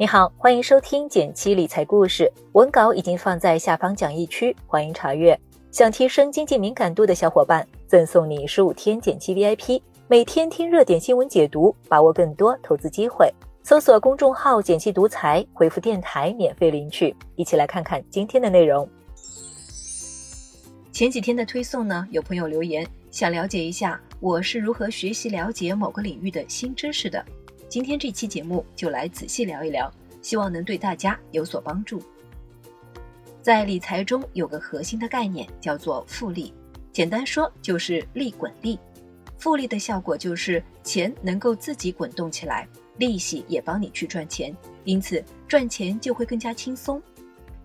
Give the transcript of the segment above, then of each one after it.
你好，欢迎收听简七理财故事，文稿已经放在下方讲义区，欢迎查阅。想提升经济敏感度的小伙伴，赠送你十五天简七 VIP，每天听热点新闻解读，把握更多投资机会。搜索公众号“简七独裁，回复“电台”免费领取。一起来看看今天的内容。前几天的推送呢，有朋友留言想了解一下我是如何学习了解某个领域的新知识的。今天这期节目就来仔细聊一聊，希望能对大家有所帮助。在理财中有个核心的概念叫做复利，简单说就是利滚利。复利的效果就是钱能够自己滚动起来，利息也帮你去赚钱，因此赚钱就会更加轻松。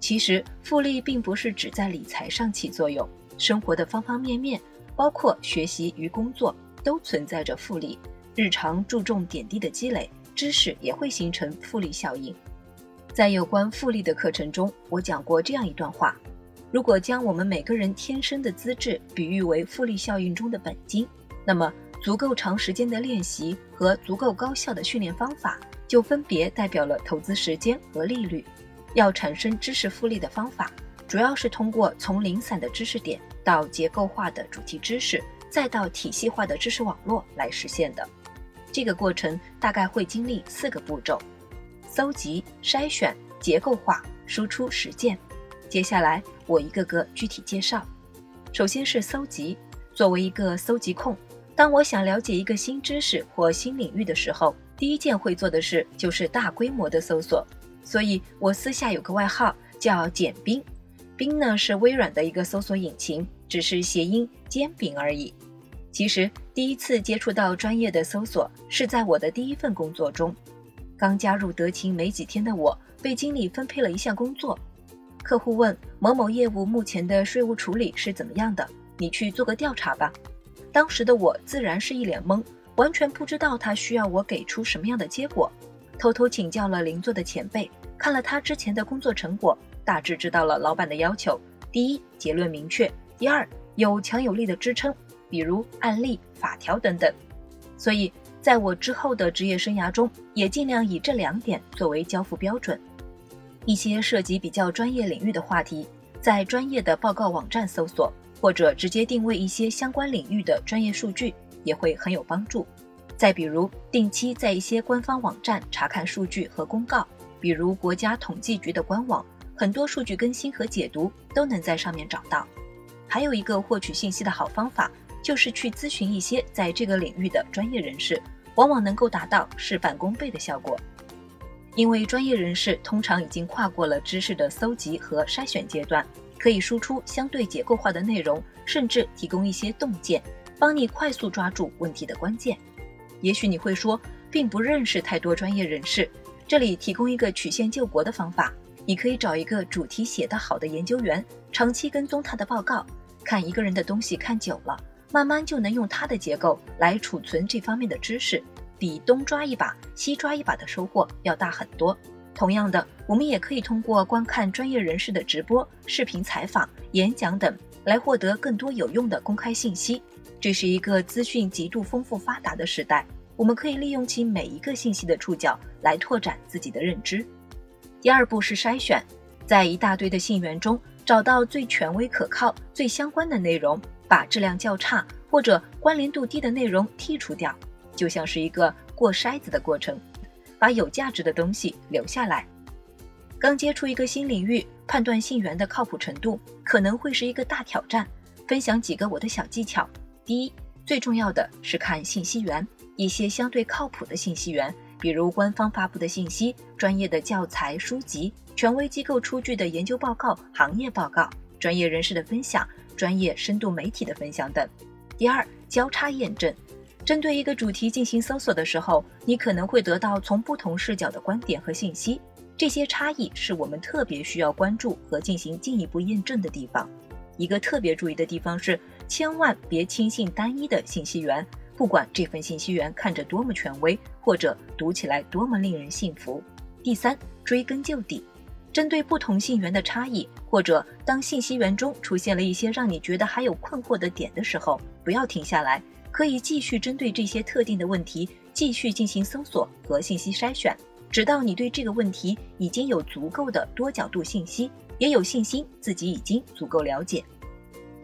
其实复利并不是只在理财上起作用，生活的方方面面，包括学习与工作，都存在着复利。日常注重点滴的积累，知识也会形成复利效应。在有关复利的课程中，我讲过这样一段话：如果将我们每个人天生的资质比喻为复利效应中的本金，那么足够长时间的练习和足够高效的训练方法，就分别代表了投资时间和利率。要产生知识复利的方法，主要是通过从零散的知识点到结构化的主题知识，再到体系化的知识网络来实现的。这个过程大概会经历四个步骤：搜集、筛选、结构化、输出、实践。接下来我一个个具体介绍。首先是搜集。作为一个搜集控，当我想了解一个新知识或新领域的时候，第一件会做的事就是大规模的搜索。所以我私下有个外号叫“简冰”，冰呢是微软的一个搜索引擎，只是谐音煎饼而已。其实第一次接触到专业的搜索是在我的第一份工作中。刚加入德勤没几天的我，被经理分配了一项工作。客户问某某业务目前的税务处理是怎么样的，你去做个调查吧。当时的我自然是一脸懵，完全不知道他需要我给出什么样的结果。偷偷请教了邻座的前辈，看了他之前的工作成果，大致知道了老板的要求：第一，结论明确；第二，有强有力的支撑。比如案例、法条等等，所以在我之后的职业生涯中，也尽量以这两点作为交付标准。一些涉及比较专业领域的话题，在专业的报告网站搜索，或者直接定位一些相关领域的专业数据，也会很有帮助。再比如，定期在一些官方网站查看数据和公告，比如国家统计局的官网，很多数据更新和解读都能在上面找到。还有一个获取信息的好方法。就是去咨询一些在这个领域的专业人士，往往能够达到事半功倍的效果。因为专业人士通常已经跨过了知识的搜集和筛选阶段，可以输出相对结构化的内容，甚至提供一些洞见，帮你快速抓住问题的关键。也许你会说，并不认识太多专业人士，这里提供一个曲线救国的方法：你可以找一个主题写得好的研究员，长期跟踪他的报告，看一个人的东西看久了。慢慢就能用它的结构来储存这方面的知识，比东抓一把西抓一把的收获要大很多。同样的，我们也可以通过观看专业人士的直播、视频采访、演讲等，来获得更多有用的公开信息。这是一个资讯极度丰富发达的时代，我们可以利用其每一个信息的触角来拓展自己的认知。第二步是筛选，在一大堆的信源中找到最权威、可靠、最相关的内容。把质量较差或者关联度低的内容剔除掉，就像是一个过筛子的过程，把有价值的东西留下来。刚接触一个新领域，判断信源的靠谱程度可能会是一个大挑战。分享几个我的小技巧：第一，最重要的是看信息源，一些相对靠谱的信息源，比如官方发布的信息、专业的教材书籍、权威机构出具的研究报告、行业报告、专业人士的分享。专业深度媒体的分享等。第二，交叉验证，针对一个主题进行搜索的时候，你可能会得到从不同视角的观点和信息，这些差异是我们特别需要关注和进行进一步验证的地方。一个特别注意的地方是，千万别轻信单一的信息源，不管这份信息源看着多么权威，或者读起来多么令人信服。第三，追根究底。针对不同信源的差异，或者当信息源中出现了一些让你觉得还有困惑的点的时候，不要停下来，可以继续针对这些特定的问题继续进行搜索和信息筛选。直到你对这个问题已经有足够的多角度信息，也有信心自己已经足够了解。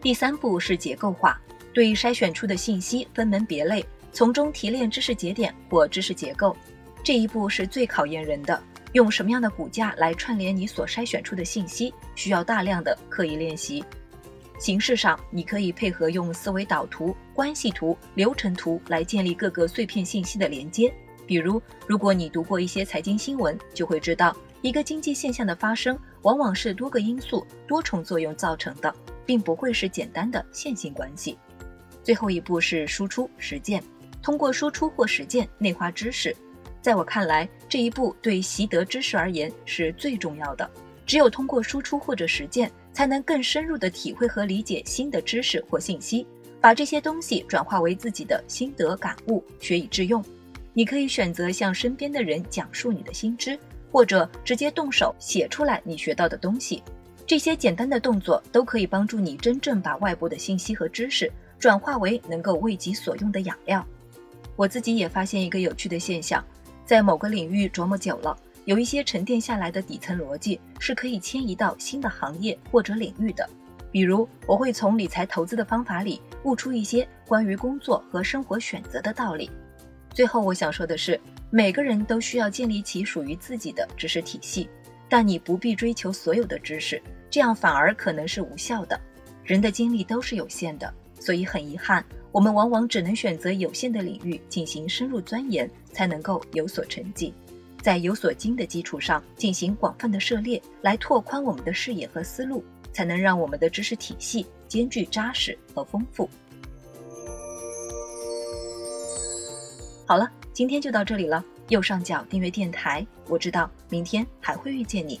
第三步是结构化，对筛选出的信息分门别类，从中提炼知识节点或知识结构。这一步是最考验人的。用什么样的骨架来串联你所筛选出的信息，需要大量的刻意练习。形式上，你可以配合用思维导图、关系图、流程图来建立各个碎片信息的连接。比如，如果你读过一些财经新闻，就会知道，一个经济现象的发生往往是多个因素多重作用造成的，并不会是简单的线性关系。最后一步是输出实践，通过输出或实践内化知识。在我看来，这一步对习得知识而言是最重要的。只有通过输出或者实践，才能更深入地体会和理解新的知识或信息，把这些东西转化为自己的心得感悟，学以致用。你可以选择向身边的人讲述你的新知，或者直接动手写出来你学到的东西。这些简单的动作都可以帮助你真正把外部的信息和知识转化为能够为己所用的养料。我自己也发现一个有趣的现象。在某个领域琢磨久了，有一些沉淀下来的底层逻辑是可以迁移到新的行业或者领域的。比如，我会从理财投资的方法里悟出一些关于工作和生活选择的道理。最后，我想说的是，每个人都需要建立起属于自己的知识体系，但你不必追求所有的知识，这样反而可能是无效的。人的精力都是有限的，所以很遗憾。我们往往只能选择有限的领域进行深入钻研，才能够有所成绩。在有所精的基础上进行广泛的涉猎，来拓宽我们的视野和思路，才能让我们的知识体系兼具扎实和丰富。好了，今天就到这里了。右上角订阅电台，我知道明天还会遇见你。